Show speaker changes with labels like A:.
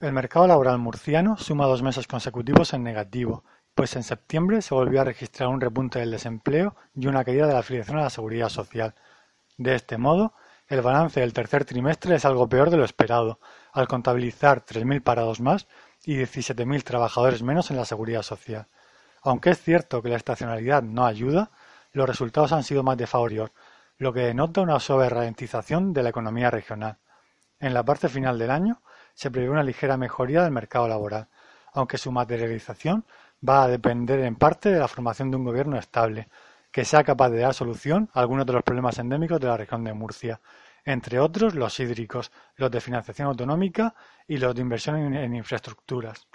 A: El mercado laboral murciano suma dos meses consecutivos en negativo, pues en septiembre se volvió a registrar un repunte del desempleo y una caída de la afiliación a la seguridad social. De este modo, el balance del tercer trimestre es algo peor de lo esperado, al contabilizar 3.000 parados más y 17.000 trabajadores menos en la seguridad social. Aunque es cierto que la estacionalidad no ayuda, los resultados han sido más de favor, lo que denota una suave ralentización de la economía regional. En la parte final del año, se prevé una ligera mejoría del mercado laboral, aunque su materialización va a depender en parte de la formación de un gobierno estable, que sea capaz de dar solución a algunos de los problemas endémicos de la región de Murcia, entre otros los hídricos, los de financiación autonómica y los de inversión en, infraestructuras.